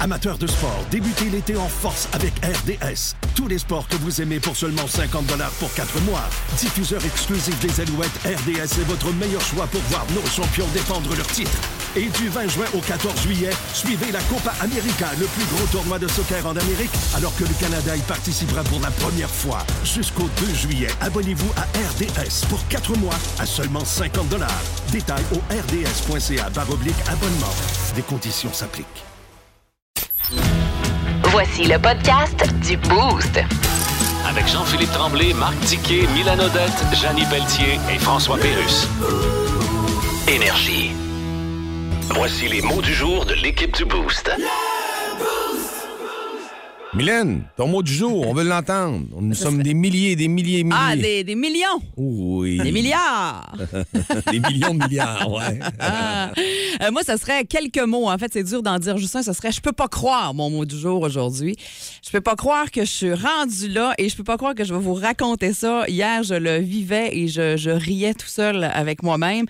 Amateurs de sport, débutez l'été en force avec RDS. Tous les sports que vous aimez pour seulement 50 pour 4 mois. Diffuseur exclusif des Alouettes, RDS est votre meilleur choix pour voir nos champions défendre leur titre. Et du 20 juin au 14 juillet, suivez la Copa América, le plus gros tournoi de soccer en Amérique, alors que le Canada y participera pour la première fois. Jusqu'au 2 juillet, abonnez-vous à RDS pour 4 mois à seulement 50 Détails au rds.ca abonnement. Des conditions s'appliquent. Voici le podcast du Boost. Avec Jean-Philippe Tremblay, Marc Tiquet, Milan Odette, Janine Pelletier et François Pérus. Énergie. Voici les mots du jour de l'équipe du Boost. Mylène, ton mot du jour, on veut l'entendre. Nous sommes des milliers, des milliers, milliers. Ah, des, des millions. Oui. Des milliards. des millions de milliards, ouais. Ah. Euh, moi, ça serait quelques mots. En fait, c'est dur d'en dire juste un. Ce serait je peux pas croire mon mot du jour aujourd'hui. Je peux pas croire que je suis rendue là et je peux pas croire que je vais vous raconter ça. Hier, je le vivais et je, je riais tout seul avec moi-même.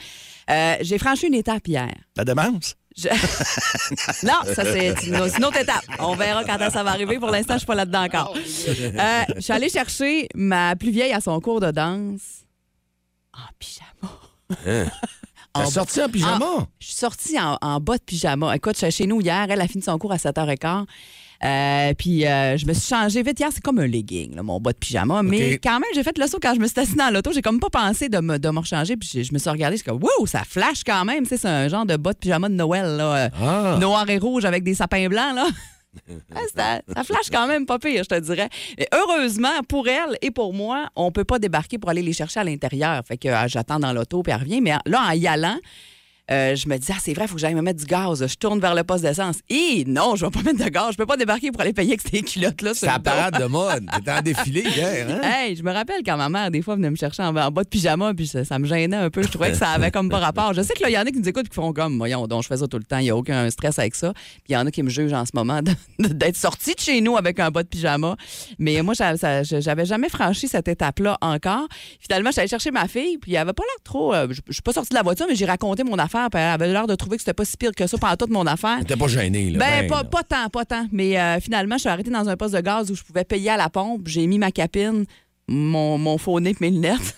Euh, J'ai franchi une étape hier. La démence? Je- non, ça c'est une, autre étape. On verra quand ça va arriver. Pour l'instant, je suis pas là-dedans encore. Euh, je suis allée chercher ma plus vieille à son cours de danse en pyjama. T'as sorti en pyjama? En- je suis sortie en, en bas de pyjama. Écoute, je suis chez nous hier. Elle a fini son cours à 7h15. Euh, puis euh, je me suis changée vite hier. C'est comme un legging, là, mon bas de pyjama. Mais quand même, j'ai fait le saut quand je me suis assise dans l'auto. J'ai comme pas pensé de me, de me rechanger. Puis je, me suis regardée. Je suis comme, wow, ça flash quand même. Tu sais, C'est un genre de bas de pyjama de Noël. Là, euh, Ah. Noir et rouge avec des sapins blancs. Là. Ah, ça, ça flash quand même pas pire, je te dirais. Mais heureusement, pour elle et pour moi, on peut pas débarquer pour aller les chercher à l'intérieur. Fait que euh, j'attends dans l'auto, puis elle revient. Mais là, en y allant, euh, je me dis, ah, c'est vrai, il faut que j'aille me mettre du gaz. Je tourne vers le poste d'essence. Et non, je vais pas mettre de gaz. Je peux pas débarquer pour aller payer avec ces culottes-là. C'est la parade de mode. T'étais en défilé hier, hein? Hey, je me rappelle quand ma mère, des fois, venait me chercher en, en bas de pyjama, puis ça, ça me gênait un peu. Je trouvais que ça avait comme pas rapport. Je sais que là, il y en a qui nous écoutent qui font comme, voyons, donc je fais ça tout le temps, il n'y a aucun stress avec ça. Puis il y en a qui me jugent en ce moment d'être sorti de chez nous avec un bas de pyjama. Mais moi, j'avais jamais franchi cette étape-là encore. Finalement, j'allais chercher ma fille, puis elle avait pas l'air trop. euh, je je suis pas sortie de la voiture, mais j'ai raconté mon affaire, puis elle avait l'air de trouver que c'était pas si pire que ça pendant toute mon affaire. T'étais pas gêné, là. Ben, ben, pas, pas tant, pas tant. Mais euh, finalement, je suis arrêtée dans un poste de gaz où je pouvais payer à la pompe. J'ai mis ma capine, mon, mon faux nez et mes lunettes.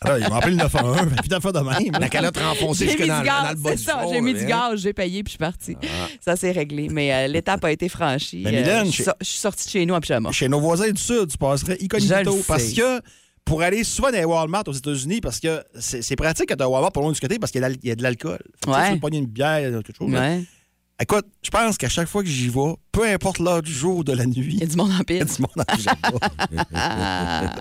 Alors, il m'a appelé le 911. Puis d'en faire de même. La calotte renfoncée jusque dans, dans le bas du ça. J'ai mis du hein? gaz, j'ai payé, puis je suis partie. Ça, c'est réglé. Mais euh, l'étape a été franchie. Mais Mylène, je, suis je sortie de chez nous en pyjama. Chez nos voisins du Sud, tu passerais incognito. Parce que pour aller souvent dans les Walmart aux États-Unis, parce que c'est pratique quand tu un Walmart pour loin du côté parce qu'il y, a y de l'alcool. Tu sais, Ouais. Tu pogner une bière, quelque chose. Ouais. Écoute, je pense qu'à chaque fois que j'y vais, peu importe l'heure du jour ou de la nuit, Il y a du monde en il y a pile. du monde en pyjama. Ah.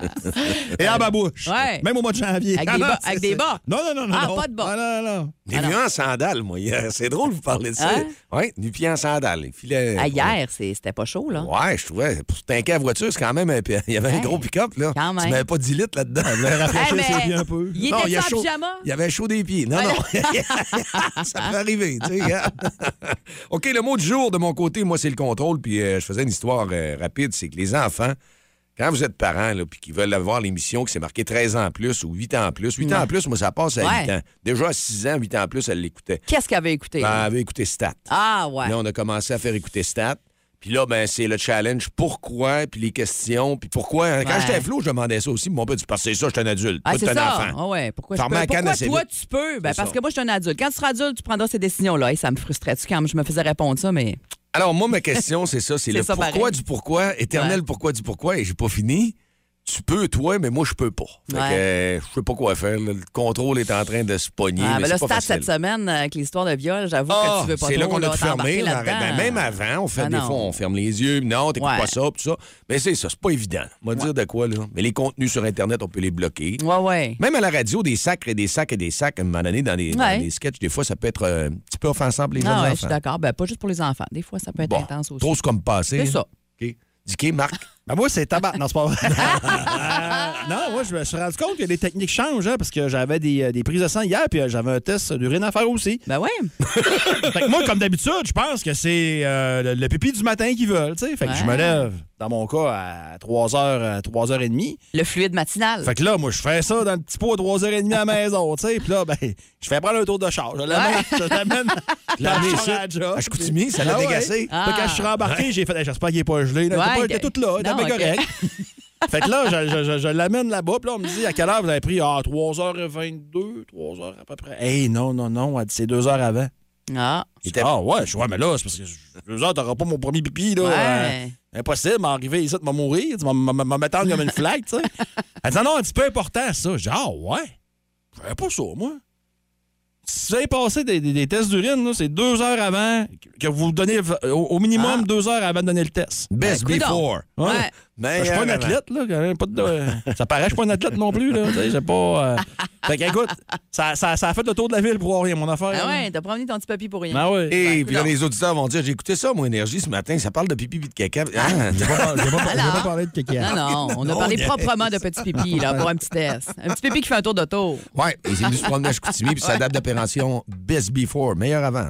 Et en babouche. Ouais. Même au mois de janvier. Avec Ah des non, bas- c'est- avec des c'est- bas. Non, non, non, non. Ah, non. pas de bas. Ah, non, non, non. Des vieux en sandales, moi. C'est drôle de vous parler de ça. Hein? Oui, du pied en sandales. Il filait. Ah, hier, c'était pas chaud, là. Ouais, je trouvais. Pour tanker la voiture, c'est quand même un. Il y avait un Hey, gros pick-up, là. quand même. Tu mets pas 10 litres là-dedans. Hey, mais ses pieds un peu. Il était il en pyjama? Il y avait chaud des pieds. Non, non. ça peut arriver, tu sais. OK, le mot du jour, de mon côté, moi, c'est le contrôle. Puis euh, je faisais une histoire euh, rapide. C'est que les enfants, quand vous êtes parents, là, puis qu'ils veulent avoir l'émission qui s'est marqué 13 ans en plus ou 8 ans en plus, 8 ans en plus, moi, ça passe à Ouais. 8 ans. Déjà à 6 ans, 8 ans en plus, elle l'écoutait. Qu'est-ce qu'elle avait écouté? Ben, elle? avait écouté Stat. Ah, ouais. Là, on a commencé à faire écouter Stat. Puis là, ben, c'est le challenge. Pourquoi? Puis les questions. Puis pourquoi? hein? Quand Ouais. j'étais flou, je demandais ça aussi. Mon père dit, parce que c'est ça, je suis un adulte. Ah, pas c'est un ça. enfant. Ah ouais. Pourquoi, je peux- la canne pourquoi assez toi, vite. tu peux? Ben, C'est parce ça. que moi, je suis un adulte. Quand tu seras adulte, tu prendras ces décisions-là. Hey, ça me frustrait-tu quand je me faisais répondre ça, mais. Alors, moi, ma question, c'est ça. C'est le ça, pourquoi pareil. du pourquoi, éternel Ouais. pourquoi du pourquoi, et j'ai pas fini. Tu peux, toi, mais moi, je peux pas. Fait Ouais. que, euh, je sais pas quoi faire. là. Le contrôle est en train de se pogner. Ah, mais mais là, c'est pas stade cette semaine, avec l'histoire de viol, j'avoue Ah, que tu veux pas c'est là qu'on a tout fermé. là. Ben, même avant, on fait Ah, des fois, on ferme les yeux. Non, t'écoutes Ouais. pas ça, tout ça. Mais c'est ça, c'est pas évident. On va dire de quoi, là. Mais les contenus sur Internet, on peut les bloquer. Ouais, ouais. Même à la radio, des sacs et des sacs et des sacs, à un moment donné, dans des, dans sketchs, des fois, ça peut être euh, un petit peu offensant pour les jeunes Ah, ouais, je enfants. suis d'accord. Ben, pas juste pour les enfants. Des fois, ça peut être Bon, intense aussi. trop comme passé. C'est ça. OK. Marc? Ben moi, c'est tabac. Non, c'est pas vrai. Non, moi, je me suis rendu compte que les techniques changent, hein, parce que j'avais des, euh, des prises de sang hier, puis euh, j'avais un test d'urine à faire aussi. Ben ouais. Fait que moi, comme d'habitude, je pense que c'est euh, le, le pipi du matin qu'ils veulent, tu sais. Fait que je me lève, dans mon cas, à 3h, 3h30. Le fluide matinal. Fait que là, moi, je fais ça dans le petit pot à 3h30 à la maison, tu sais. Puis là, ben, je fais prendre un tour de char. Je l'amène, je l'amène job. à Chicoutimi, ça l'a Ah dégacé. Ah. Quand je suis rembarqué, j'ai fait, j'espère qu'il n'est pas gelé. là. Ouais, pas- était tout là, bien correct. fait que là, je, je- je- je l'amène là-bas. Puis là, on me dit, à quelle heure vous avez pris? Ah, 3h22, 3h à peu près. Hey, non, non, non, elle dit, c'est 2 heures avant. Ah, Il était- Ah, ouais, je suis, ouais, mais là, c'est parce que 2 heures, t'auras pas mon premier pipi, là. ouais. Euh, impossible, m'arriver ici, de me mourir, tu vas m'attendre comme une flag, tu sais. Elle dit, non, non, un petit peu important, ça. Je dis, ah, ouais. Je pas ça, moi. Si vous avez passé des, des- des tests d'urine, c'est deux heures avant que vous donnez, au, au minimum deux heures avant de donner le test. Best Ben, coudonc. before. Ouais. Mais, Je suis pas un athlète, là. quand même, pas de- ça paraît, je suis pas un athlète non plus, là. Tu sais, J'ai pas. euh, Fait qu'écoute, ça, ça, ça a fait le tour de la ville pour rien, mon affaire. Ah ouais, t'as promené ton petit papy pour rien. Ah ouais. Et Ben, puis là, les auditeurs vont dire J'ai écouté ça, mon énergie, ce matin, ça parle de pipi et de caca. Ah, J'ai pas, par- j'ai pas, parlé de caca. Non, non, on a Non, parlé proprement de petit pipi, là, pour un petit test. Un petit pipi qui fait un tour d'auto. ouais, s'est venu se promener à Chicoutimi, puis sa date d'apparition, Best Before, meilleur avant.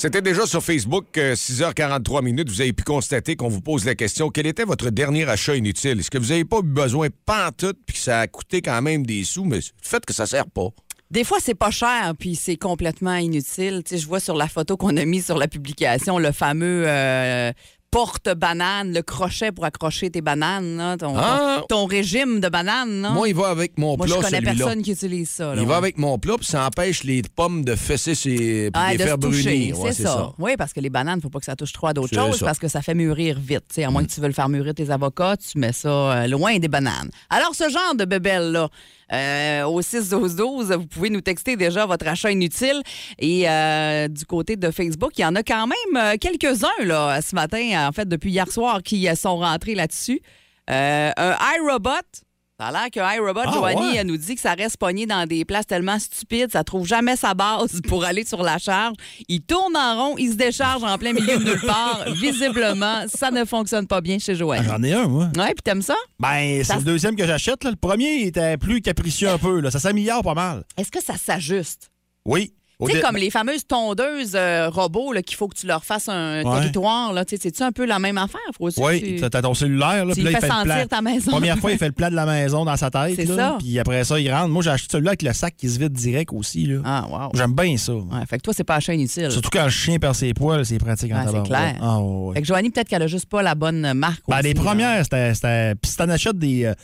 C'était déjà sur Facebook, euh, 6h43 minutes. Vous avez pu constater qu'on vous pose la question quel était votre dernier achat inutile? Est-ce que vous n'avez pas eu besoin pantoute puis que ça a coûté quand même des sous, mais le fait que ça sert pas Des fois, c'est pas cher, puis c'est complètement inutile. Tu je vois sur la photo qu'on a mise sur la publication le fameux euh, porte-banane, le crochet pour accrocher tes bananes, là, ton, Ah! ton- ton régime de bananes. là. Moi, il va avec mon Moi, je plat, connais personne qui utilise ça. là, Il va avec mon plat, puis ça empêche les pommes de fesser ses, Ah, les de faire brunir. Ouais, c'est ça. Oui, parce que les bananes, faut pas que ça touche trop à d'autres choses ça. Mm. parce que ça fait mûrir vite. À moins que tu veux le faire mûrir tes avocats, tu mets ça euh, loin des bananes. Alors, ce genre de bébelle-là, euh, au 6-12-12, vous pouvez nous texter déjà votre achat inutile. Et euh, du côté de Facebook, il y en a quand même euh, quelques-uns là, ce matin, en fait, depuis hier soir, qui sont rentrés là-dessus. Un iRobot. Ça a l'air que iRobot, Ah, Joanie, ouais. elle nous dit que ça reste pogné dans des places tellement stupides, ça trouve jamais sa base pour aller sur la charge. Il tourne en rond, il se décharge en plein milieu de nulle part. Visiblement, ça ne fonctionne pas bien chez Joanie. J'en ai un, moi. Ouais, puis t'aimes ça? Ben, c'est Ça- le deuxième que j'achète. Le premier il était plus capricieux un peu. Là. Ça s'améliore pas mal. Est-ce que ça s'ajuste? Oui. Tu sais, comme les fameuses tondeuses euh, robots qu'il faut que tu leur fasses un Ouais. territoire. là. Tu sais, C'est-tu un peu la même affaire? Faut aussi Oui, tu- t'as t'as ton cellulaire. Là, tu là, il fait le sentir plan. ta maison. Première fois, il fait le plan de la maison dans sa tête. Puis après ça, il rentre. Moi, j'ai acheté celui-là avec le sac qui se vide direct aussi. Là. Ah, wow. J'aime bien ça. Ouais, fait que toi, c'est pas achat inutile. Surtout quand le chien perd ses poils, c'est pratique en Ouais, c'est clair. Ah, ouais. Fait que Joanie, peut-être qu'elle a juste pas la bonne marque. Ben, aussi, les là. premières, c'était. c'était- Puis si t'en achètes des, euh,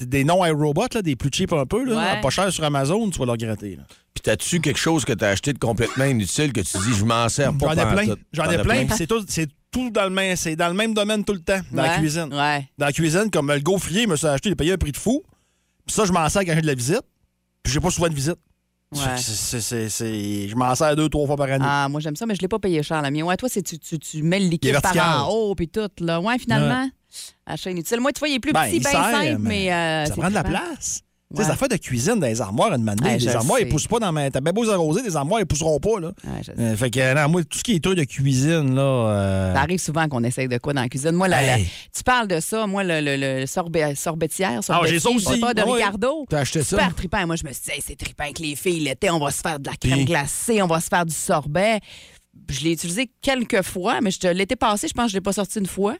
des non-iRobots, là, des plus cheap un peu, là, Ouais. pas cher sur Amazon, tu vas leur gratter. là. Puis t'as-tu quelque chose que t'as acheté de complètement inutile que tu dis je m'en sers pas J'en ai plein. J'en ai plein. puis C'est tout, c'est tout dans le même, c'est dans le même domaine tout le temps, dans la cuisine. Ouais. Dans la cuisine, comme le gaufrier, me suis acheté, il a payé un prix de fou. Puis ça, je m'en sers quand j'ai de la visite. Puis j'ai pas souvent de visite. Ouais. Je m'en sers deux, trois fois par année. Ah, moi, j'aime ça, mais je l'ai pas payé cher, la mienne. Ouais, toi, c'est tu, tu, tu mets le liquide par en haut, puis tout, là. Ouais, finalement, achat inutile. Moi, tu vois, il est plus Ben, petit, bien simple, mais euh, ça prend de la place. Tu sais, Ouais. les affaires de cuisine dans les armoires, une manière, Ouais, les armoires, sais. ils poussent pas dans ma. T'as bien beau les arroser, les armoires, ils pousseront pas, là. Ouais. Euh, fait que, non, moi, tout ce qui est truc de cuisine, là. euh, Ça arrive souvent qu'on essaye de quoi dans la cuisine. Moi, Hey. tu parles de ça, moi, le, le, le sorbet, sorbetière, Ah, j'ai ça aussi. pas, de Ah ouais. Ricardo. T'as acheté ça? Super trippant. Moi, je me suis dit, Hey, c'est trippant avec les filles. L'été, on va se faire de la crème glacée, on va se faire du sorbet. Je l'ai utilisé quelques fois, mais je l'été passé, je pense que je l'ai pas sorti une fois.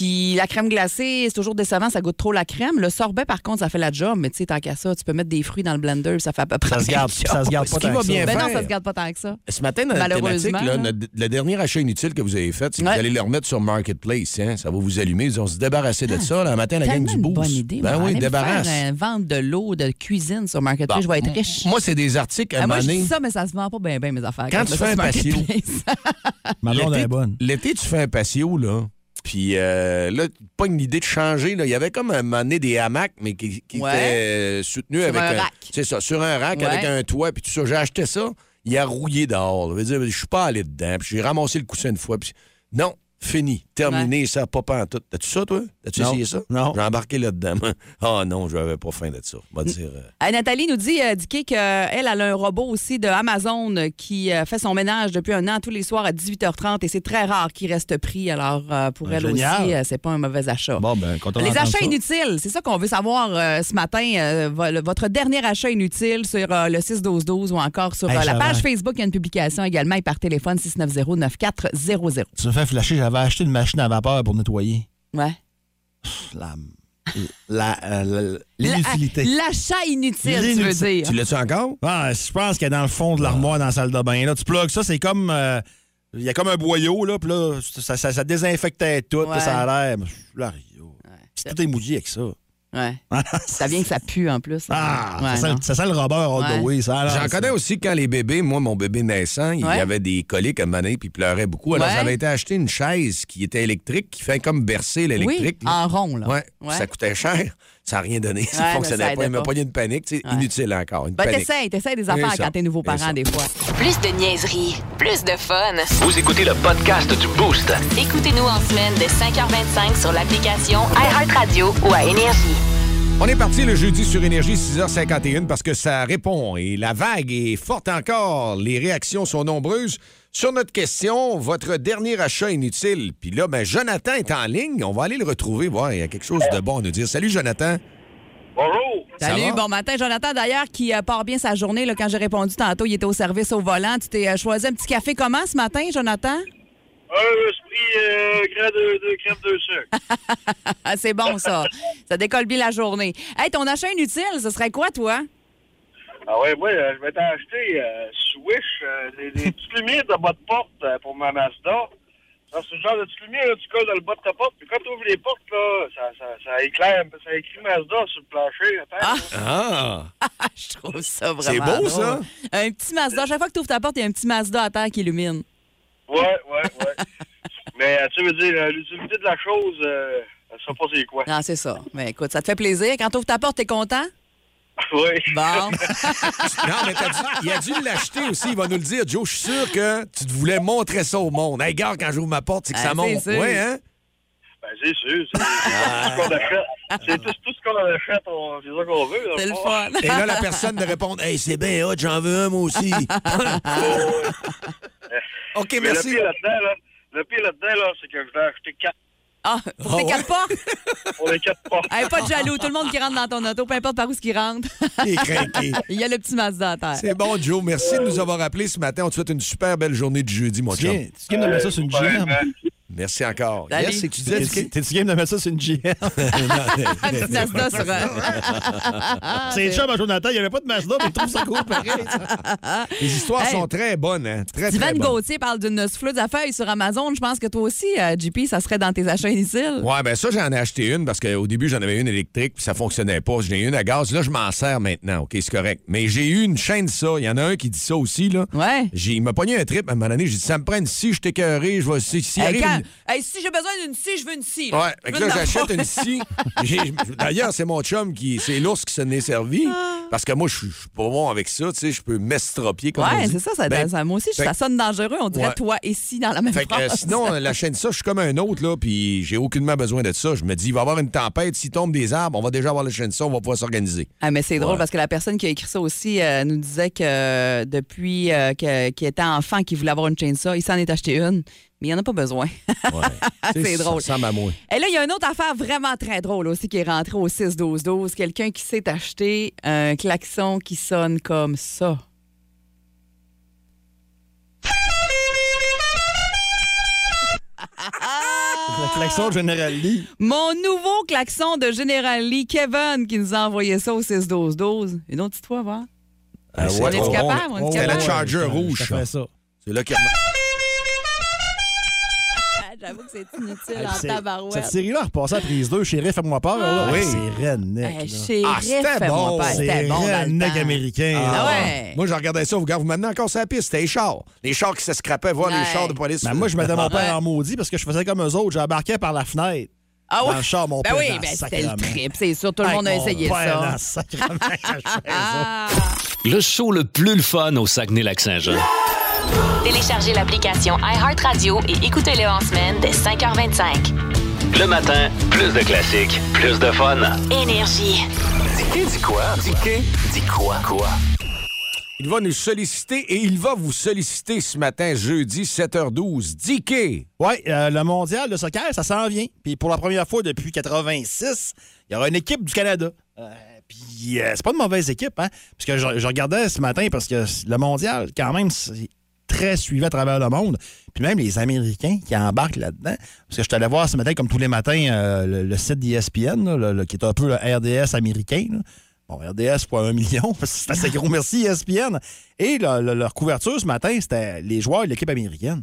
Puis la crème glacée, c'est toujours décevant, ça goûte trop la crème. Le sorbet, par contre, ça fait la job, mais tu sais, tant qu'à ça, tu peux mettre des fruits dans le blender, ça fait à peu près Ça se garde, ça se garde Ce pas qui tant va que bien ça. Ben non, ça se garde pas tant que ça. Ce matin, dans la Malheureusement, thématique, là, là. notre- le dernier achat inutile que vous avez fait, c'est que Ouais. vous allez le remettre sur Marketplace. Hein? Ça va vous allumer. Ils vont se débarrasser de ça. Là, le matin, la gang du une boost. bonne idée. Ben oui, débarrasse. Faire, euh, vendre de l'eau de cuisine sur Marketplace, Bon, je vais être riche. Moi, c'est des articles à Ah, moi, je dis ça, mais ça se vend pas bien, bien, mes affaires. Quand je tu fais un patio. L'été, tu fais un patio, là. Puis euh, là, pas une idée de changer. Là. Il y avait comme un moment donné des hamacs, mais qui, qui Ouais. étaient euh, soutenus Sur avec un rack. C'est ça, sur un rack Ouais. avec un toit, puis tout ça. J'ai acheté ça. Il a rouillé dehors. là. Je veux dire, je suis pas allé dedans. Puis j'ai ramassé le coussin une fois. Puis non, Fini. Terminé, ça, pas en tout. T'as-tu ça, toi? T'as-tu essayé ça? Non. J'ai embarqué là-dedans. Ah non, je n'avais pas faim de ça. On va dire. euh, Euh, Nathalie nous dit, euh, qu'elle elle a un robot aussi de Amazon euh, qui euh, fait son ménage depuis un an tous les soirs à 18h30 et c'est très rare qu'il reste pris. Alors, euh, pour Ah, elle génial. aussi, euh, c'est pas un mauvais achat. Bon, ben, Les achats ça. inutiles, c'est ça qu'on veut savoir euh, ce matin. euh, votre dernier achat inutile sur euh, le 6-12-12 ou encore sur Hey, euh, la page Facebook. Il y a une publication également et par téléphone 690-9400. Tu me fais flasher, j'avais acheté une machine à vapeur pour nettoyer. Ouais. La. La. euh, la- L'inutilité. La- L'achat inutile, tu veux dire. Tu l'as-tu encore? Ah, je pense qu'elle est dans le fond de l'armoire dans la salle de bain. Là, tu plugues ça, c'est comme. euh, Il y a comme un boyau, là, puis là, ça, ça, ça désinfectait tout, puis Ouais. ça a l'air. Là, yo. Puis Tout est mouillé avec ça. Ouais. Ça vient que ça pue en plus. Ah, Ouais, ça, sent, non. ça sent le rubber all Ouais. the way. J'en ça. connais aussi quand les bébés, moi, mon bébé naissant, il y Ouais. avait des coliques à un moment donné, puis il pleurait beaucoup. Alors, Ouais. j'avais été acheter une chaise qui était électrique, qui fait comme bercer l'électrique. en rond, là. Ouais. Ouais. Ça coûtait cher. Ça n'a rien donné. Ça Ouais, ne fonctionnait ça pas. Il m'a pas. pogné une panique. Ouais. Inutile encore. Une Ben, panique. t'essayes, t'essayes des C'est affaires quand t'es nouveau C'est parent, des fois. Plus de niaiserie, plus de fun. Vous écoutez le podcast du Boost. Écoutez-nous en semaine de 5h25 sur l'application iHeartRadio ou à Énergie. On est parti le jeudi sur Énergie 6h51 parce que ça répond et la vague est forte encore. Les réactions sont nombreuses. Sur notre question, votre dernier achat inutile. Puis là, ben, Jonathan est en ligne. On va aller le retrouver, voir. Il y a quelque chose de bon à nous dire. Salut, Jonathan. Bonjour. Ça Salut, bon matin. Jonathan, d'ailleurs, qui euh, part bien sa journée. Là, quand j'ai répondu tantôt, il était au service au volant. Tu t'es euh, choisi un petit café comment ce matin, Jonathan? Un esprit euh, de, de crème de sucre. C'est bon, ça. ça décolle bien la journée. Hey, ton achat inutile, ce serait quoi, toi? Ah ouais, moi, euh, je m'étais acheté euh, Swish, euh, des, des petites lumières de bas de porte euh, pour ma Mazda. Ça, C'est le genre de petites lumières là, tu colles dans le bas de ta porte, puis quand tu ouvres les portes, là, ça, ça, ça éclaire, ça écrit Mazda sur le plancher. Attends, là. Ah! Je trouve ça vraiment C'est beau, drôle. ça. Un petit Mazda. Chaque fois que tu ouvres ta porte, il y a un petit Mazda à terre qui illumine. Ouais, ouais, ouais. Mais tu veux dire, l'utilité de la chose, euh, je sais pas c'est quoi. Non, c'est ça. Mais écoute, ça te fait plaisir. Quand tu ouvres ta porte, t'es content? Oui. Bon. Non, mais t'as dû- il a dû l'acheter aussi. Il va nous le dire. Joe, je suis sûr que tu te voulais montrer ça au monde. Hey, gars, quand j'ouvre ma porte, c'est que Ah, ça monte. Ouais, hein? Ben, c'est sûr. C'est tout ce qu'on achète. C'est tout, tout ce qu'on achète, on- c'est ça qu'on veut. C'est le fun. Et là, la personne de répondre Hey, c'est bien hot, j'en veux un, moi aussi. OK, Mais merci. le pire là-dedans, là, le pire là-dedans, là, c'est que je vais acheter quatre Ah, pour tes Ah quatre portes? pour les quatre portes. Hey, pas de jaloux. Tout le monde qui rentre dans ton auto, peu importe par où ce qui rentre, Il est craqué. il y a le petit Mazda à terre. C'est bon, Joe. Merci de nous avoir appelés ce matin. On te souhaite une super belle journée de jeudi, mon chum. tu viens de mettre ça sur une GM. Merci encore. Yes, c'est que tu disais, T'es- tu- T'es-tu game de mettre ça sur une GM? Mazda un... c'est le chum à Jonathan, il n'y avait pas de Mazda, mais il trouve ça cool pareil. les histoires Hey. sont très bonnes, hein? Très, très bonnes. Gauthier parle d'une flûte à feuilles sur Amazon. Je pense que toi aussi, euh, JP, ça serait dans tes achats inutiles. Ouais, ben ça, j'en ai acheté une parce qu'au début, j'en avais une électrique puis ça fonctionnait pas. J'en ai une à gaz. Là, je m'en sers maintenant. OK, c'est correct. Mais j'ai eu une chaîne de ça. Il y en a un qui dit ça aussi, là. Ouais. J'ai, il m'a pogné un trip à un moment donné. J'ai dit, ça me prend une scie, je t'écœuré. Je vais, si, si Hey, arrive hey, si j'ai besoin d'une scie, je veux une scie. là. Ouais, fait que là, j'achète une scie. D'ailleurs, c'est mon chum qui. C'est l'ours qui s'en est servi. Parce que moi, je suis pas bon avec ça. Tu sais, je peux m'estropier comme Ouais, c'est ça, ça, Ben, ça- Moi aussi, fait ça sonne dangereux. On dirait Ouais. toi et si dans la même Fait que, euh, sinon, la chaîne de ça, je suis comme un autre, là, puis j'ai aucunement besoin de ça. Je me dis, il va y avoir une tempête, s'il tombe des arbres, on va déjà avoir la chaîne de ça, on va pouvoir s'organiser. Ah, mais c'est drôle Ouais. parce que la personne qui a écrit ça aussi euh, nous disait que euh, depuis qu'il était enfant, qu'il voulait avoir une chainsaw, il s'en est acheté une, mais il n'en a pas besoin. Ouais. C'est ça drôle. ressemble à moi. Et là, il y a une autre affaire vraiment très drôle aussi qui est rentrée au 6-12-12. Quelqu'un qui s'est acheté un klaxon qui sonne comme ça. Le klaxon General Lee. Mon nouveau klaxon de General Lee, Kevin, qui nous a envoyé ça au 6-12-12. Une autre histoire, voir? Euh, On est-tu on- capable? on- On est-tu C'était la capable? Charger rouge, ça. ça. C'est là que. Ah, J'avoue que c'est inutile Hey, en tabarouette. Cette série-là, repassée à prise 2, Chéri, fais-moi peur. là. Oui. C'est redneck. Hey, Ah, c'était fais-moi bon. peur. C'est C'était bon dans redneck américain. Ah ouais. Moi, je regardais ça, vous, vous m'amenez encore sur la piste. C'était les chars. Les chars qui se scrapaient, voir les Ouais. chars de police. Ben, moi, je mettais mon Ouais. père en maudit parce que je faisais comme eux autres. J'embarquais par la fenêtre. Ah Dans ouais? le char, mon Ben père. oui, dans ben c'était le trip, c'est sûr. Tout le monde a essayé père dans ça. Ah. Le show le plus le fun au Saguenay-Lac-Saint-Jean. Téléchargez l'application iHeartRadio et écoutez-le en semaine dès 5h25. Le matin, plus de classiques, plus de fun. Énergie. Dis dis quoi? Dis dis quoi? Quoi? Il va nous solliciter et il va vous solliciter ce matin, jeudi 7h12. Dicky! Oui, le mondial de soccer, ça s'en vient. Puis pour la première fois depuis 86, il y aura une équipe du Canada. Euh, puis euh, c'est pas une mauvaise équipe, hein? Parce que je, je regardais ce matin parce que le mondial, quand même, c'est très suivi à travers le monde. Puis même les Américains qui embarquent là-dedans. Parce que je suis allé voir ce matin, comme tous les matins, euh, le, site d'ESPN, qui est un peu le RDS américain. Bon, RDS pour un million, c'est assez gros. Merci ESPN. Et le- le- leur couverture ce matin, c'était les joueurs de l'équipe américaine.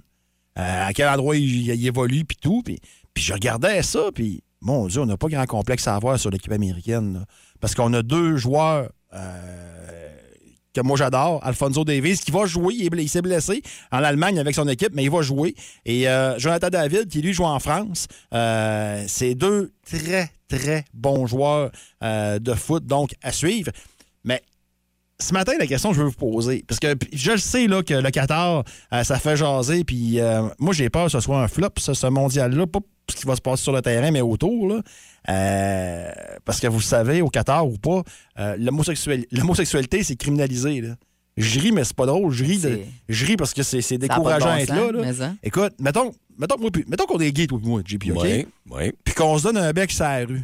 Euh, à quel endroit ils, évoluent, puis tout. Puis, je regardais ça, puis mon Dieu, on n'a pas grand complexe à avoir sur l'équipe américaine. parce qu'on a deux joueurs euh, que moi j'adore, Alfonso Davis, qui va jouer. Il, s'est blessé en Allemagne avec son équipe, mais il va jouer. Et euh, Jonathan David, qui lui joue en France. Euh, c'est deux très, très bons joueurs euh, de foot, donc à suivre. Mais ce matin, la question que je veux vous poser, parce que je le sais que le Qatar, ça fait jaser, puis moi j'ai peur que ce soit un flop, ce mondial-là, pas ce qui va se passer sur le terrain, mais autour. Là. Euh, parce que vous le savez, au Qatar ou pas, euh, l'homosexualité, c'est criminalisé. Là. Je ris, mais c'est pas drôle. Je ris, de- C'est- je ris parce que c'est décourageant bon à être sens, là. hein. Écoute, mettons, mettons, puis- mettons qu'on est gay, toi et moi, JP, OK? Oui, oui, Puis qu'on se donne un bec sur la rue,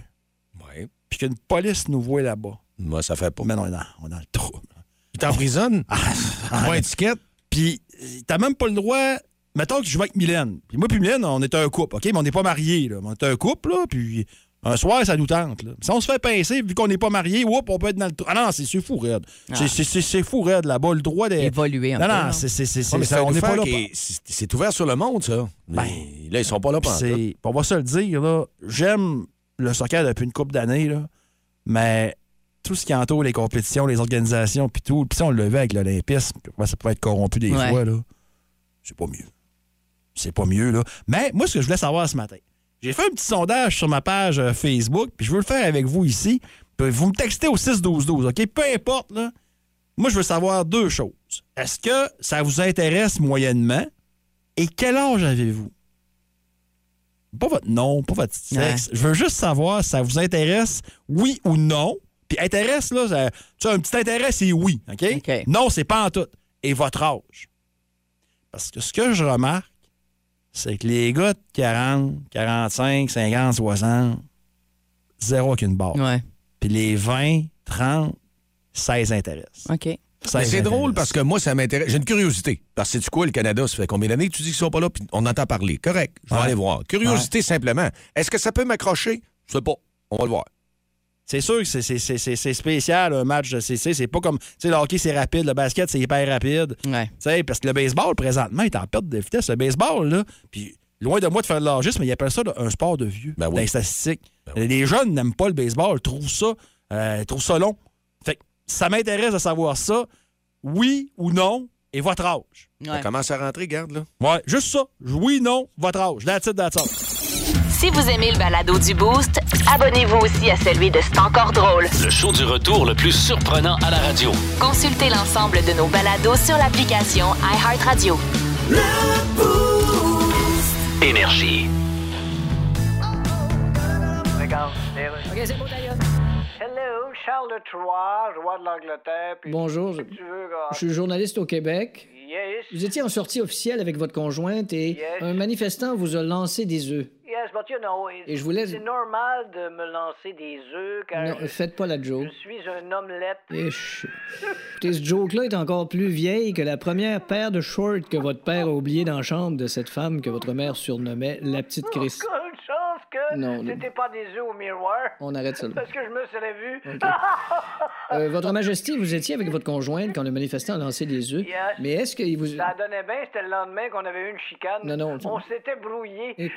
oui. puis qu'une police nous voit là-bas. Moi, ça fait pas. Mais non, on est dans, on est dans le trou. Il t'emprisonne? Ah, Pas étiquette? Puis, euh, t'as même pas le droit. Mettons que je vais avec Mylène. Puis moi, puis Mylène, on est un couple, OK? Mais on n'est pas mariés, là. On est un couple, là. Puis un soir, ça nous tente, là. Si on se fait pincer, vu qu'on n'est pas mariés, oups, on peut être dans le. Ah non, c'est fou, raide. C'est- C'est fou, raide, là-bas. Le droit de. Évoluer un non, peu, non, c'est. c'est- on pas là. ouvert sur le monde, ça. Ben, Mais là, ils sont pas là pour On va se le dire, là. J'aime le soccer depuis une couple d'années, là. Mais tout ce qui entoure les compétitions, les organisations, puis tout, puis ça, on le vu avec l'Olympisme, ça peut être corrompu des Ouais. fois, là. C'est pas mieux. C'est pas mieux, là. Mais moi, ce que je voulais savoir ce matin, j'ai fait un petit sondage sur ma page euh, Facebook, puis je veux le faire avec vous ici. Puis vous me textez au 6-12-12, OK? Peu importe, là. Moi, je veux savoir deux choses. Est-ce que ça vous intéresse moyennement? Et quel âge avez-vous? Pas votre nom, pas votre sexe. Je veux juste savoir si ça vous intéresse, oui ou non? Puis intéresse, là, ça- tu sais, un petit intérêt, c'est oui. OK? OK. Non, c'est pas en tout. Et votre âge? Parce que ce que je remarque, c'est que les gars de 40, 45, 50, 60, zéro aucune barre. Ouais. Puis les 20, 30, ça les intéresse. OK. Mais c'est drôle parce que moi, ça m'intéresse. J'ai une curiosité. Parce que c'est du quoi, le Canada, ça fait combien d'années que tu dis qu'ils sont pas là, puis on entend parler. Correct. Je vais Ouais. aller voir. Curiosité simplement. Est-ce que ça peut m'accrocher? Je sais pas. On va le voir. C'est sûr que c'est- c'est- c'est c'est- c'est spécial, un match de CC. C'est pas comme. Tu sais, le hockey, c'est rapide. Le basket, c'est hyper rapide. Ouais. Tu sais, parce que le baseball, présentement, est en perte de vitesse. Le baseball, là, puis loin de moi de faire de l'âgisme, mais ils appellent ça là, un sport de vieux, Ben oui. dans les statistiques. Ben oui. Les jeunes n'aiment pas le baseball, trouvent ça, euh, trouvent ça long. Fait que ça m'intéresse de savoir ça, oui ou non, et votre âge. Ça Ouais. commence à rentrer, garde, là. Ouais, juste ça. Oui, non, votre âge. That's it, that's all. Si vous aimez le balado du Boost, abonnez-vous aussi à celui de C'est encore drôle. Le show du retour le plus surprenant à la radio. Consultez l'ensemble de nos balados sur l'application iHeartRadio. Énergie. OK, c'est beau, d'ailleurs. Hello, Charles III, roi de l'Angleterre. Bonjour, je suis journaliste au Québec. Vous étiez en sortie officielle avec votre conjointe et un manifestant vous a lancé des œufs. Yes, but you know, it- Et je voulais- c'est normal de me lancer des œufs car Non, je, faites pas la je joke. suis un omelette. Et je- Écoutez, ce joke-là est encore plus vieille que la première paire de shorts que votre père a oublié dans la chambre de cette femme que votre mère surnommait la petite Chris. Quelle chance que Non, c'était pas des œufs au miroir. On arrête ça là. Parce que je me serais vu. Euh, votre Majesté, vous étiez avec votre conjointe quand le manifestant a lancé des œufs. Yes. Mais est-ce qu'il vous... Ça donnait bien, c'était le lendemain qu'on avait eu une chicane. Non, non, On s'était brouillé.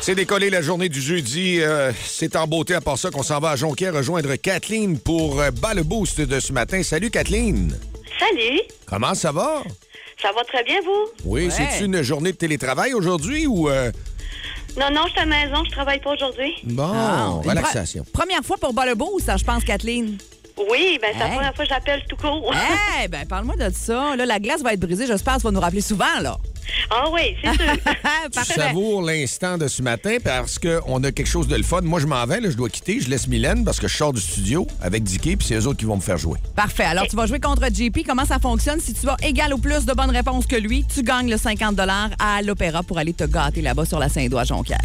C'est décollé la journée du jeudi. Euh, c'est en beauté à part ça qu'on s'en va à Jonquière rejoindre Kathleen pour euh, bas le boost de ce matin. Salut Kathleen. Salut, Comment ça va? ça va très bien, vous? Oui, c'est une journée de télétravail aujourd'hui ou... euh, Non, non, je suis à la maison, je travaille pas aujourd'hui. Bon, Ah, relaxation. pre- Première fois pour Bas le Boost, je pense, Kathleen. Oui, ben c'est la première fois que j'appelle tout court. Eh ben, parle-moi de ça. Là, la glace va être brisée. J'espère que tu vas nous rappeler souvent, là. Ah oui, c'est sûr. Tu savoures l'instant de ce matin parce qu'on a quelque chose de le fun. Moi, je m'en vais, là, je dois quitter. Je laisse Mylène parce que je sors du studio avec Dicky, puis c'est eux autres qui vont me faire jouer. Parfait. Alors, tu vas jouer contre JP. Comment ça fonctionne? Si tu as égal ou plus de bonnes réponses que lui, tu gagnes le 50 à l'Opéra pour aller te gâter là-bas sur la Saint-Doigt Jonquière.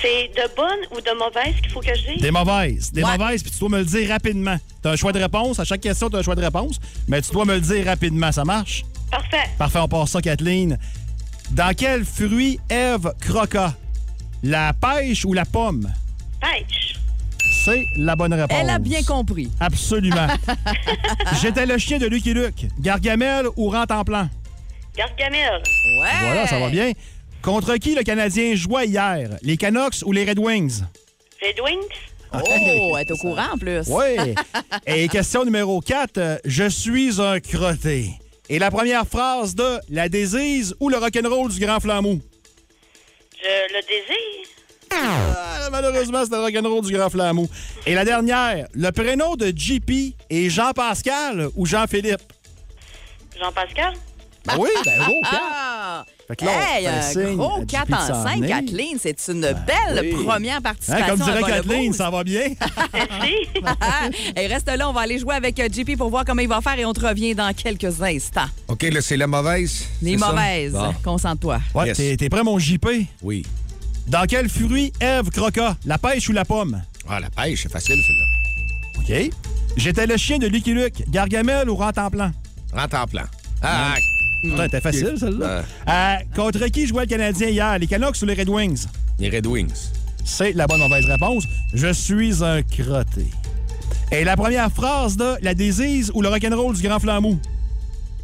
c'est de bonne ou de mauvaise qu'il faut que je dise? Des mauvaises. Des Ouais. mauvaises, puis tu dois me le dire rapidement. Tu as un choix de réponse. À chaque question, tu as un choix de réponse. Mais tu dois me le dire rapidement. Ça marche? Parfait. Parfait, on passe ça, Kathleen. Dans quel fruit Ève croqua? La pêche ou la pomme? Pêche. C'est la bonne réponse. Elle a bien compris. Absolument. J'étais le chien de Lucky Luke. Gargamel ou Rantanplan? Gargamel. Ouais. Voilà, ça va bien. Contre qui le Canadien jouait hier? Les Canucks ou les Red Wings? Red Wings. Oh, elle est au courant en plus. Oui. Et question numéro 4. Je suis un crotté. Et la première phrase de La désise ou le rock'n'roll du Grand Flamou? Je le désire. Ah, malheureusement, c'est le rock'n'roll du Grand Flamou. Et la dernière. Le prénom de JP est Jean-Pascal ou Jean-Philippe? Jean-Pascal. Ben oui, ben gros, quatre. Ah! Fait que là, on Hey, un signe gros à 4 JP de en s'en 5, venir. Kathleen. C'est une belle oui. première Hein, participation. comme dirait Kathleen, ça va bien? Merci. Et reste là, on va aller jouer avec euh, JP pour voir comment il va faire et on te revient dans quelques instants. OK, là, c'est la mauvaise. Les mauvaises, Bon. concentre-toi. Ouais, Yes. t'es- t'es prêt, mon JP? Oui. Dans quel fruit Ève croqua? La pêche ou la pomme? Ah, la pêche, c'est facile, celle-là. OK. J'étais le chien de Lucky Luke. Gargamel ou Rantanplan? Rentre en plan. Ah, Putain, t'es facile, celle-là. Euh, contre qui jouait le Canadien hier? Les Canucks ou les Red Wings? les Red Wings. C'est la bonne mauvaise réponse. Je suis un crotté. Et la première phrase de La désise ou le rock'n'roll du Grand Flamou?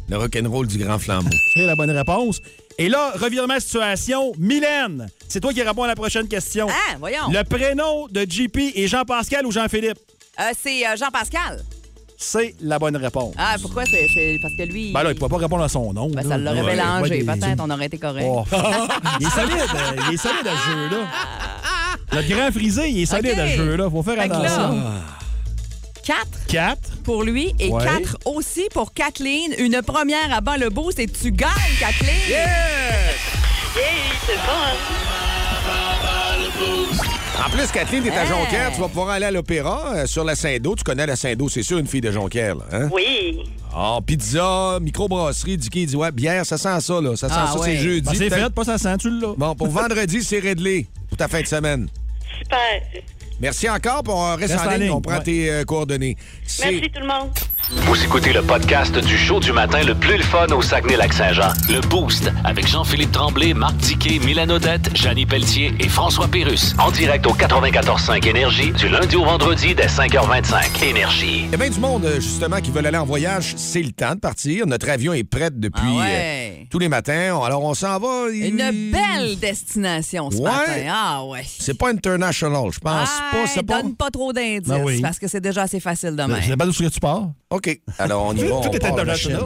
Le rock'n'roll du Grand Flambeau. C'est la bonne réponse. Et là, revirement de situation. Mylène, c'est toi qui réponds à la prochaine question. Ah, voyons. Le prénom de JP est Jean-Pascal ou Jean-Philippe? Euh, c'est euh, Jean-Pascal. C'est la bonne réponse. Ah, pourquoi? C'est c'est parce que lui. Ben là, il ne pouvait pas répondre à son nom. Ben, là. ça l'aurait Ouais, mélangé. ouais, Peut-être, on aurait été correct. Oh. il est solide, euh, il est solide à ce jeu-là. Notre grand frisé, il est solide à ce jeu-là. Faut faire attention. 4 4. pour lui et Ouais. 4 aussi pour Kathleen. Une première à bas le boost et tu gagnes, Kathleen. Yay, c'est le fun. En plus, Kathleen, t'es à Hey. Jonquière. Tu vas pouvoir aller à l'Opéra euh, sur la Saint-Do. Tu connais la Saint-Do, c'est sûr, une fille de Jonquière. Là, hein? Oui. Ah, pizza, microbrasserie, il dit ouais, bière, ça sent ça, là. Ça sent Ah, ça, ouais. c'est jeudi. Ben, c'est peut-être. fait, pas ça sent, tu l'as. Bon, pour vendredi, c'est réglé pour ta fin de semaine. Super. Merci encore, puis on reste, Reste en en ligne, ligne, on prend ouais. tes euh, coordonnées. C'est- Merci tout le monde. Vous écoutez le podcast du show du matin le plus le fun au Saguenay-Lac-Saint-Jean. Le Boost avec Jean-Philippe Tremblay, Marc Diquet, Milan Odette, Janine Pelletier et François Pérus. En direct au 94.5 Énergie du lundi au vendredi dès 5h25. Énergie. Il y a bien du monde, euh, justement, qui veulent aller en voyage. C'est le temps de partir. Notre avion est prêt depuis Ah ouais. euh, tous les matins. Alors, on s'en va. Une belle destination ce Ouais. matin. Ah ouais. C'est pas international, je pense pas. Ah, C'est pas. donne pas trop d'indices Ben oui. parce que c'est déjà assez facile de même. C'est pas d'où tu pars. OK. Alors, on y va. Tout est international.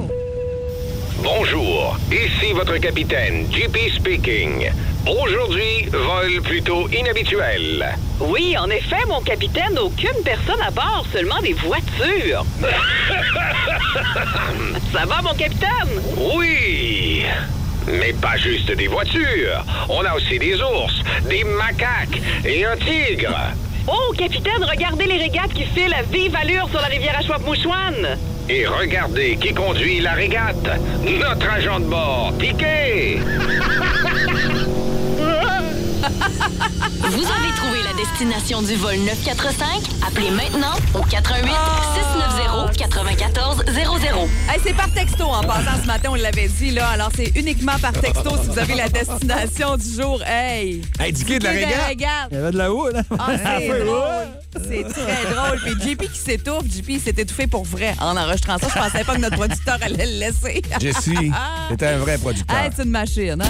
Bonjour, ici votre capitaine, JP speaking. Aujourd'hui, vol plutôt inhabituel. Oui, en effet, mon capitaine, aucune personne à bord, seulement des voitures. Ça va, mon capitaine? Oui, mais pas juste des voitures. On a aussi des ours, des macaques et un tigre. Oh, capitaine, regardez les régates qui filent à vive allure sur la rivière Achouap-Mouchouane. Et regardez qui conduit la régate. Notre agent de bord, Piquet. Vous avez trouvé la destination du vol 945? Appelez maintenant au 88 690 94 00. Hey, c'est par texto en passant ce matin, on l'avait dit là. Alors c'est uniquement par texto si vous avez la destination du jour. Hey! Hey, Dicky de la régate. Il y avait de la haut, là. Ah, c'est drôle. C'est très drôle. Puis JP qui s'étouffe, JP il s'est étouffé pour vrai. En enregistrant ça, je pensais pas que notre producteur allait le laisser. Jessie, t'es un vrai producteur. Hey, c'est une machine, hein?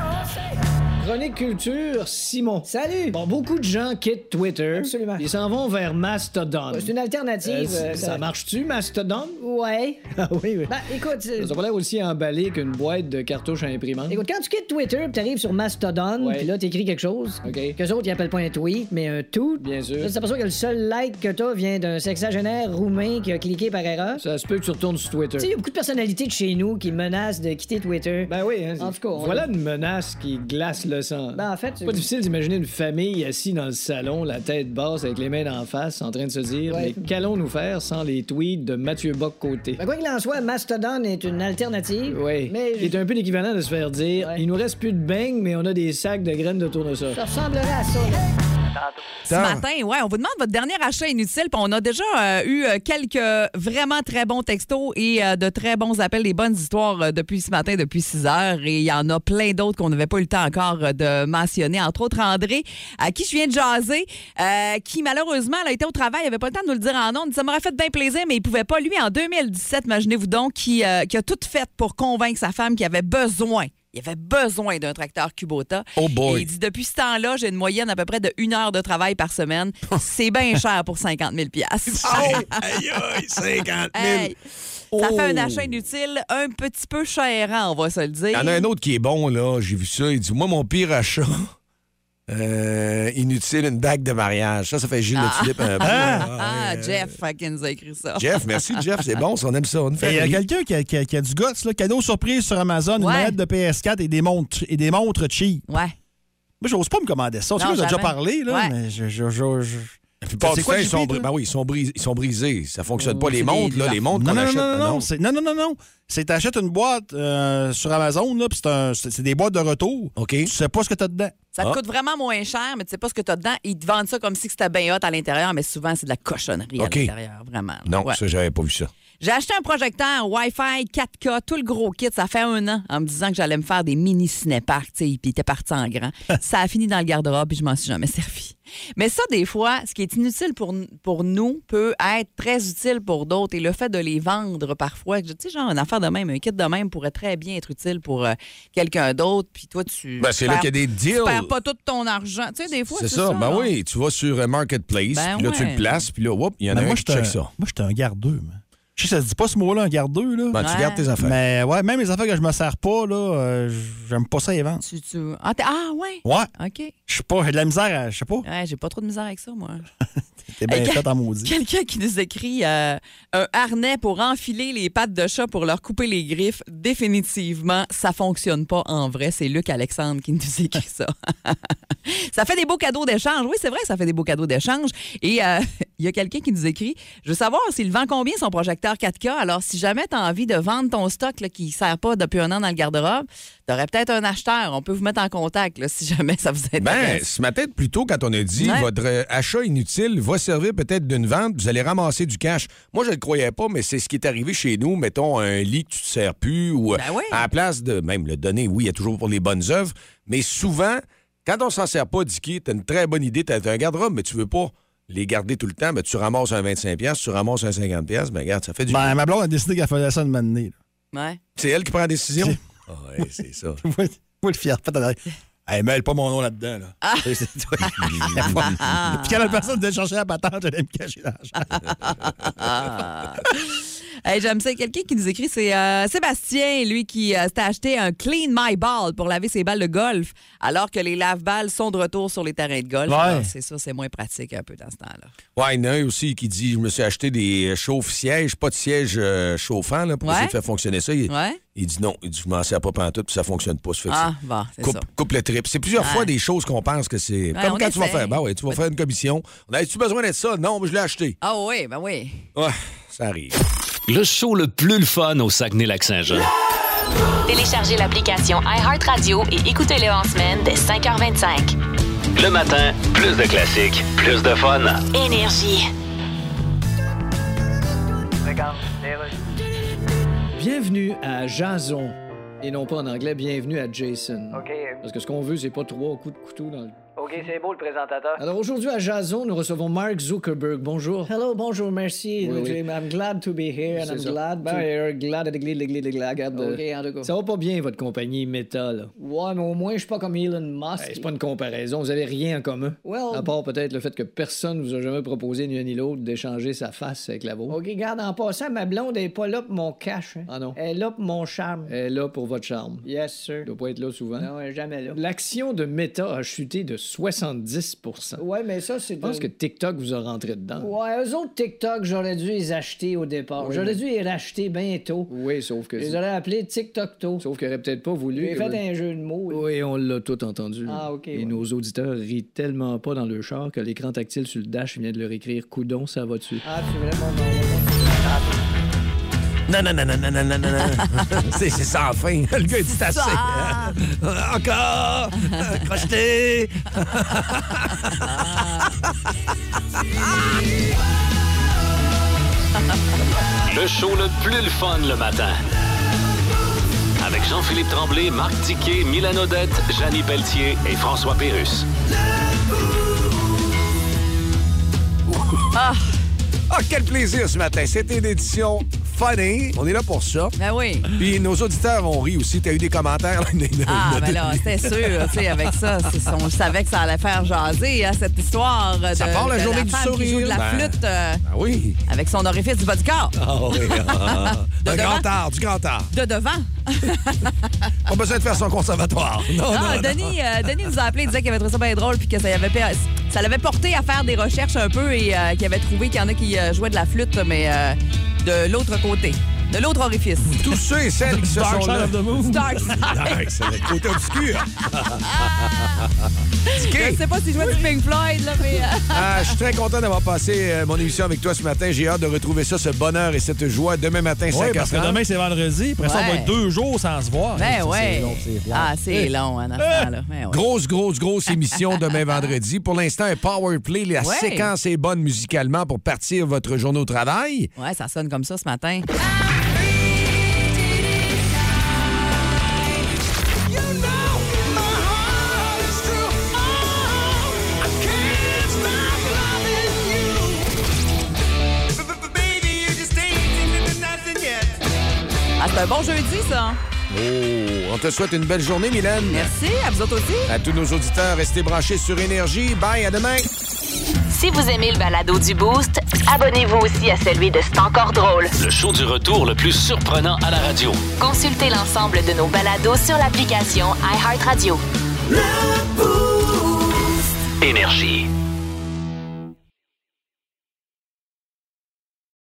Chronique culture, Simon. Salut! Bon, beaucoup de gens quittent Twitter. Absolument. Ils s'en vont vers Mastodon. C'est une alternative. Euh, euh, ça marche-tu, Mastodon? Ouais. Ah oui, oui. Ben, écoute, euh, Ça a pas l'air aussi emballé qu'une boîte de cartouches à imprimante. écoute, quand tu quittes Twitter, puis t'arrives sur Mastodon, puis là, t'écris quelque chose. OK. Qu'eux autres, ils appellent pas un tweet, mais un tout. Bien sûr. Là, tu t'aperçois que le seul like que t'as vient d'un sexagénaire roumain qui a cliqué par erreur. Ça se peut que tu retournes sur Twitter. Tu sais, il y a beaucoup de personnalités de chez nous qui menacent de quitter Twitter. Ben oui, hein, En tout cas, on- voilà une menace qui glace Ben, en fait, C'est pas difficile d'imaginer une famille assise dans le salon, la tête basse, avec les mains d'en face, en train de se dire Ouais. Mais qu'allons-nous faire sans les tweets de Mathieu Bock-Côté Ben, quoi qu'il en soit, Mastodon est une alternative. Oui. Mais C'est un peu l'équivalent de se faire dire Ouais. Il nous reste plus de beignes, mais on a des sacs de graines de tournesol. ça ressemblerait à ça. là. Ce matin, ouais, on vous demande votre dernier achat inutile. Puis on a déjà euh, eu euh, quelques vraiment très bons textos et euh, de très bons appels, des bonnes histoires euh, depuis ce matin, depuis 6 heures. Et il y en a plein d'autres qu'on n'avait pas eu le temps encore de mentionner. Entre autres, André, à qui je viens de jaser, qui malheureusement a été au travail, il n'avait pas le temps de nous le dire en ondes. Ça m'aurait fait bien plaisir, mais il pouvait pas. Lui, en 2017, imaginez-vous donc, qui, qui a tout fait pour convaincre sa femme qu'il avait besoin. Il avait besoin d'un tracteur Kubota. Oh boy. Et il dit depuis ce temps-là, j'ai une moyenne à peu près de une heure de travail par semaine. C'est bien cher pour 50 000 piastres. Aïe, aïe, 50 000. Hey, Ça Oh. fait un achat inutile un petit peu cher, hein, on va se le dire. Il y en a un autre qui est bon, là. J'ai vu ça. Il dit Moi, mon pire achat, euh, inutile, une bague de mariage. Ça, ça fait Gilles Ah. Le Tulipe un peu. Ah, Jeff qui nous a écrit ça. Jeff, merci, Jeff. C'est bon, on aime ça. Il y a quelqu'un qui a, qui a- qui a du guts, là. Cadeau surprise sur Amazon, une manette de PS4 et des montres, et des montres cheap. Ouais. Moi, j'ose pas me commander ça. Tu sais, a déjà jamais. parlé, là, Ouais. mais je. je, je, je- La plupart C'est du quoi temps, ils sont, ben oui, ils sont, brisés, ils sont brisés. Ça fonctionne pas. Les montres, là, les montres qu'on achète. non, non, non? non, c'est- non, non, non, non. C'est t'achètes une boîte euh, sur Amazon, là, puis c'est des boîtes de retour. OK. Tu sais pas ce que t'as dedans. Ça te Ah. coûte vraiment moins cher, mais tu sais pas ce que tu as dedans. Ils te vendent ça comme si c'était bien hot à l'intérieur, mais souvent, c'est de la cochonnerie à l'intérieur, vraiment. Non, Ouais. ça, j'avais pas vu ça. J'ai acheté un projecteur Wi-Fi 4K, tout le gros kit. Ça fait un an en me disant que j'allais me faire des mini cinéparks, tu sais, puis il était parti en grand. ça a fini dans le garde-robe, puis je m'en suis jamais servi. Mais ça, des fois, ce qui est inutile pour, pour nous peut être très utile pour d'autres. Et le fait de les vendre parfois, tu sais, genre une affaire de même, un kit de même pourrait très bien être utile pour euh, quelqu'un d'autre. Puis toi, tu. Ben, c'est là perds- qu'il y a des deals. Tu perds pas tout ton argent. Tu sais, des fois, C'est ça, ça. ben là. oui. Tu vas sur euh, Marketplace, Ben puis là, tu le places, puis là, il y en a Mais un moi, qui check ça. Moi, j'étais un gardeux, man. Je sais, ça se dit pas ce mot-là, un gardeux, là. Ben, tu Ouais. gardes tes affaires. Mais ouais, même les affaires que je me sers pas, là, euh, j'aime pas ça les vendre. Tu, tu- Ah, t'es- ah, ouais. Ouais. OK. Je sais pas, j'ai de la misère, à- je sais pas. Ouais, j'ai pas trop de misère avec ça, moi. T'es bien fait en maudit. Quelqu'un qui nous écrit euh, un harnais pour enfiler les pattes de chat pour leur couper les griffes. Définitivement, ça fonctionne pas en vrai. C'est Luc Alexandre qui nous écrit ça. ça fait des beaux cadeaux d'échange. Oui, c'est vrai, ça fait des beaux cadeaux d'échange. Et euh, il y a quelqu'un qui nous écrit Je veux savoir s'il vend combien son projecteur 4K. Alors, si jamais tu as envie de vendre ton stock là, qui ne sert pas depuis un an dans le garde-robe, tu aurais peut-être un acheteur. On peut vous mettre en contact là, si jamais ça vous Ben, intéresse. ce matin, plus tôt, quand on a dit Ouais. votre euh, achat inutile va servir peut-être d'une vente, vous allez ramasser du cash. Moi, je ne le croyais pas, mais c'est ce qui est arrivé chez nous. Mettons un lit que tu ne te sers plus ou euh, Ben oui. à la place de même le donner, oui, il y a toujours pour les bonnes œuvres, mais souvent, quand on s'en sert pas, Dicky, tu as une très bonne idée, tu as un garde-robe, mais tu veux pas les garder tout le temps, ben, tu ramasses un 25$, tu ramasses un 50$, ben regarde, ça fait du Ben, ma blonde a décidé qu'elle faisait ça matinée. Ouais. C'est elle qui prend la décision? Ah ouais, c'est ça. Moi, le fier. Elle mêle pas mon nom là-dedans. Là. Ah. C'est- c'est- Puis quand la personne de chercher la patente, j'allais me cacher dans la chambre. Hey, J'aime ça. Quelqu'un qui nous écrit, c'est euh, Sébastien, lui, qui euh, s'était acheté un Clean My Ball pour laver ses balles de golf, alors que les lave-balles sont de retour sur les terrains de golf. Ouais. C'est ça, c'est moins pratique un peu dans ce temps-là. Ouais, il y en a un aussi qui dit Je me suis acheté des chauffe-sièges, pas de siège euh, chauffant là, pour Ouais. essayer de faire fonctionner ça. Il, Ouais. il dit non, il dit Je m'en sers pas pantoute, puis ça fonctionne pas. Ça fait Ah, bon, c'est coupe, ça. coupe le trip. C'est plusieurs fois des choses qu'on pense que c'est. Comme quand tu vas faire. Ben ouais, tu vas faire une commission. As-tu besoin d'être ça? Non, mais je l'ai acheté. Ah oui, ben oui. Ouais, ça arrive. Le show le plus le fun au Saguenay-Lac-Saint-Jean. Téléchargez l'application iHeartRadio et écoutez-le en semaine dès 5h25. Le matin, plus de classiques, plus de fun. Énergie. Bienvenue à Jason. Et non pas en anglais, bienvenue à Jason. Parce que ce qu'on veut, c'est pas trois coups de couteau dans le. OK, c'est beau le présentateur. Alors aujourd'hui à Jason, nous recevons Mark Zuckerberg. Bonjour. Hello, bonjour, merci. Oui, oui. I'm glad to be here and I'm ça. glad to... euh, glad, glad, glad, glad, glad, regarde, euh, OK, en tout cas. Ça va pas bien, votre compagnie Meta, là? Ouais, mais au moins, je suis pas comme Elon Musk. Hey, c'est pas une comparaison, vous avez rien en commun. Well- À part peut-être le fait que personne vous a jamais proposé, ni un ni l'autre, d'échanger sa face avec la vôtre. OK, regarde, en passant, ma blonde est pas là pour mon cash. hein. Ah non. Elle est là pour mon charme. Elle est là pour votre charme. Yes, sir. Elle doit pas être là souvent. Non, elle est jamais là. L'action de Meta a chuté de 70 Ouais, mais ça, c'est... Je pense que TikTok vous a rentré dedans. Ouais, eux autres TikTok, j'aurais dû les acheter au départ. Oui, j'aurais mais- dû les racheter bientôt. Oui, sauf que. Je les aurais appelés TikTok-to. Sauf qu'il aurait peut-être pas voulu. Que fait un jeu de mots. Oui, on l'a tout entendu. Ah, OK, Et ouais. nos auditeurs rient tellement pas dans le char que l'écran tactile sur le dash vient de leur écrire Coudon, ça va dessus. Ah, c'est vraiment. Non, non, non, non, non, non, non, non. non. c'est c'est sans fin. Le gars, il dit assez. Ça. Encore! Crocheté! Le show le plus le fun le matin. Avec Jean-Philippe Tremblay, Marc Tiquet, Milan Odette, Janine Pelletier et François Pérus. Ah, Ah, quel plaisir ce matin. C'était une édition funny. On est là pour ça. ben oui. Puis nos auditeurs ont ri aussi. T'as eu des commentaires? là, de- Ah, de- ben là, c'était sûr, tu sais, avec ça, on savait que ça allait faire jaser, hein, cette histoire de, Ça part la de journée la du qui joue de la sourire. Ben. flûte euh, Ah oui. avec son orifice du bas du corps. Ah oui. ah. De Un devant? grand art, du grand art. De devant. Pas besoin de faire son conservatoire. Non, Non, non, non. Denis, euh, Denis nous a appelé, il disait qu'il avait trouvé ça bien drôle puis que ça y avait pa- ça l'avait porté à faire des recherches un peu et euh, qu'il avait trouvé qu'il y en a qui euh, jouaient de la flûte, mais de l'autre côté, de l'autre orifice. Tous ceux et celles qui se Dark sont Side là. of the Moon. Dark Side. Dark, c'est le côté obscur. Je Tiquet. sais pas si je jouais du Pink Floyd, là, mais... euh, Ah, je suis très content d'avoir passé euh, mon émission avec toi ce matin. J'ai hâte de retrouver ça, ce bonheur et cette joie demain matin, 5 Oui, h parce que demain, c'est vendredi. Après ça, on va être deux jours sans se voir. Ben ouais. c'est long, c'est plate. Ah, c'est long, un instant, là. Ouais. Grosse, grosse, grosse émission demain vendredi. Pour l'instant, un power play. La séquence est bonne musicalement pour partir votre journée au travail. Ouais, ça sonne comme ça ce matin. Ah, c'est un bon jeudi, ça. Oh, on te souhaite une belle journée, Mylène. Merci, à vous autres aussi. À tous nos auditeurs, restez branchés sur Énergie. Bye, à demain. Si vous aimez le balado du Boost, abonnez-vous aussi à celui de C'est encore drôle. Le show du retour le plus surprenant à la radio. Consultez l'ensemble de nos balados sur l'application iHeartRadio. Énergie.